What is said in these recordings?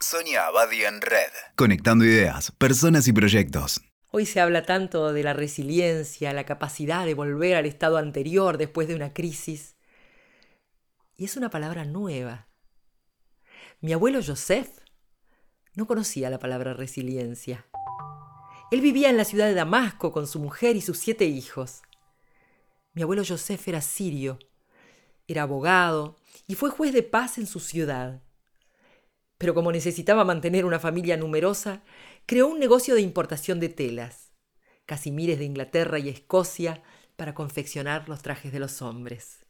Sonia Abadi en Red. Conectando ideas, personas y proyectos. Hoy se habla tanto de la resiliencia, la capacidad de volver al estado anterior después de una crisis. Y es una palabra nueva. Mi abuelo Joseph no conocía la palabra resiliencia. Él vivía en la ciudad de Damasco con su mujer y sus siete hijos. Mi abuelo Joseph era sirio, era abogado y fue juez de paz en su ciudad pero como necesitaba mantener una familia numerosa, creó un negocio de importación de telas, casimires de Inglaterra y Escocia, para confeccionar los trajes de los hombres.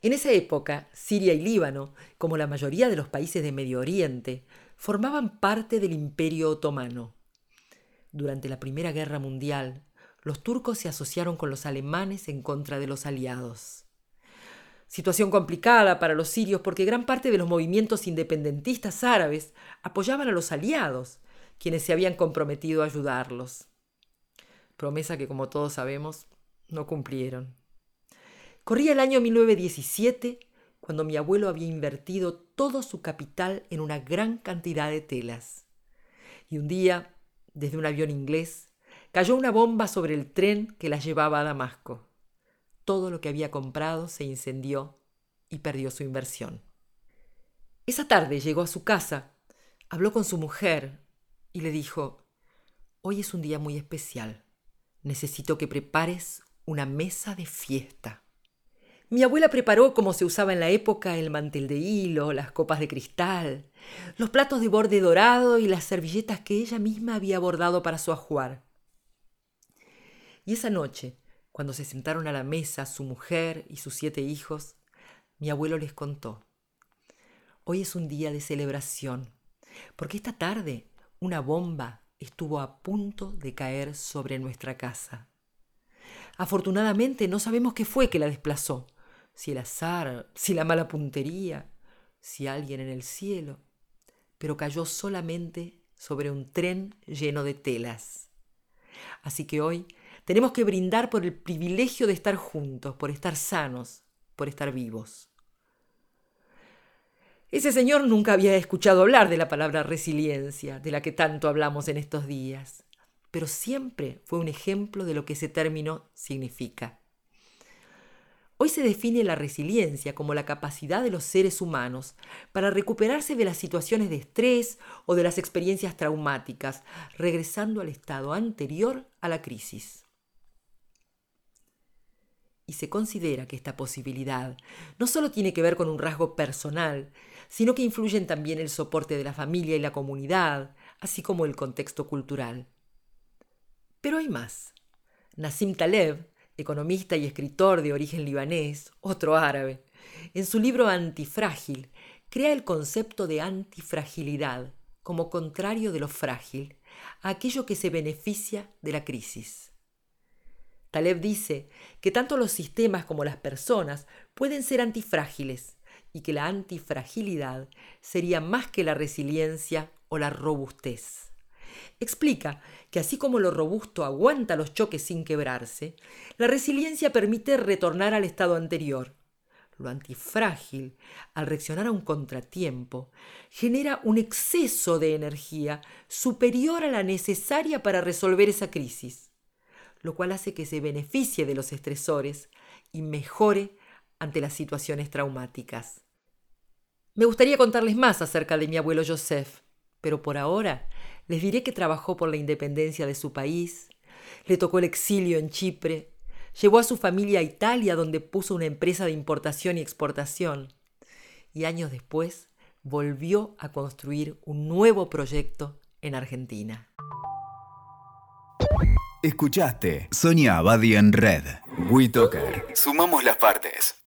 En esa época, Siria y Líbano, como la mayoría de los países de Medio Oriente, formaban parte del Imperio Otomano. Durante la Primera Guerra Mundial, los turcos se asociaron con los alemanes en contra de los aliados. Situación complicada para los sirios porque gran parte de los movimientos independentistas árabes apoyaban a los aliados, quienes se habían comprometido a ayudarlos. Promesa que, como todos sabemos, no cumplieron. Corría el año 1917 cuando mi abuelo había invertido todo su capital en una gran cantidad de telas. Y un día, desde un avión inglés, cayó una bomba sobre el tren que las llevaba a Damasco todo lo que había comprado se incendió y perdió su inversión. Esa tarde llegó a su casa, habló con su mujer y le dijo, Hoy es un día muy especial. Necesito que prepares una mesa de fiesta. Mi abuela preparó, como se usaba en la época, el mantel de hilo, las copas de cristal, los platos de borde dorado y las servilletas que ella misma había bordado para su ajuar. Y esa noche, cuando se sentaron a la mesa su mujer y sus siete hijos, mi abuelo les contó, Hoy es un día de celebración, porque esta tarde una bomba estuvo a punto de caer sobre nuestra casa. Afortunadamente no sabemos qué fue que la desplazó, si el azar, si la mala puntería, si alguien en el cielo, pero cayó solamente sobre un tren lleno de telas. Así que hoy tenemos que brindar por el privilegio de estar juntos, por estar sanos, por estar vivos. Ese señor nunca había escuchado hablar de la palabra resiliencia, de la que tanto hablamos en estos días, pero siempre fue un ejemplo de lo que ese término significa. Hoy se define la resiliencia como la capacidad de los seres humanos para recuperarse de las situaciones de estrés o de las experiencias traumáticas, regresando al estado anterior a la crisis y se considera que esta posibilidad no solo tiene que ver con un rasgo personal, sino que influyen también el soporte de la familia y la comunidad, así como el contexto cultural. Pero hay más. Nassim Taleb, economista y escritor de origen libanés, otro árabe, en su libro Antifrágil, crea el concepto de antifragilidad como contrario de lo frágil, a aquello que se beneficia de la crisis. Taleb dice que tanto los sistemas como las personas pueden ser antifrágiles y que la antifragilidad sería más que la resiliencia o la robustez. Explica que así como lo robusto aguanta los choques sin quebrarse, la resiliencia permite retornar al estado anterior. Lo antifrágil, al reaccionar a un contratiempo, genera un exceso de energía superior a la necesaria para resolver esa crisis lo cual hace que se beneficie de los estresores y mejore ante las situaciones traumáticas. Me gustaría contarles más acerca de mi abuelo Joseph, pero por ahora les diré que trabajó por la independencia de su país, le tocó el exilio en Chipre, llevó a su familia a Italia donde puso una empresa de importación y exportación, y años después volvió a construir un nuevo proyecto en Argentina. Escuchaste Sonia Abadi en Red. WeToker. Sumamos las partes.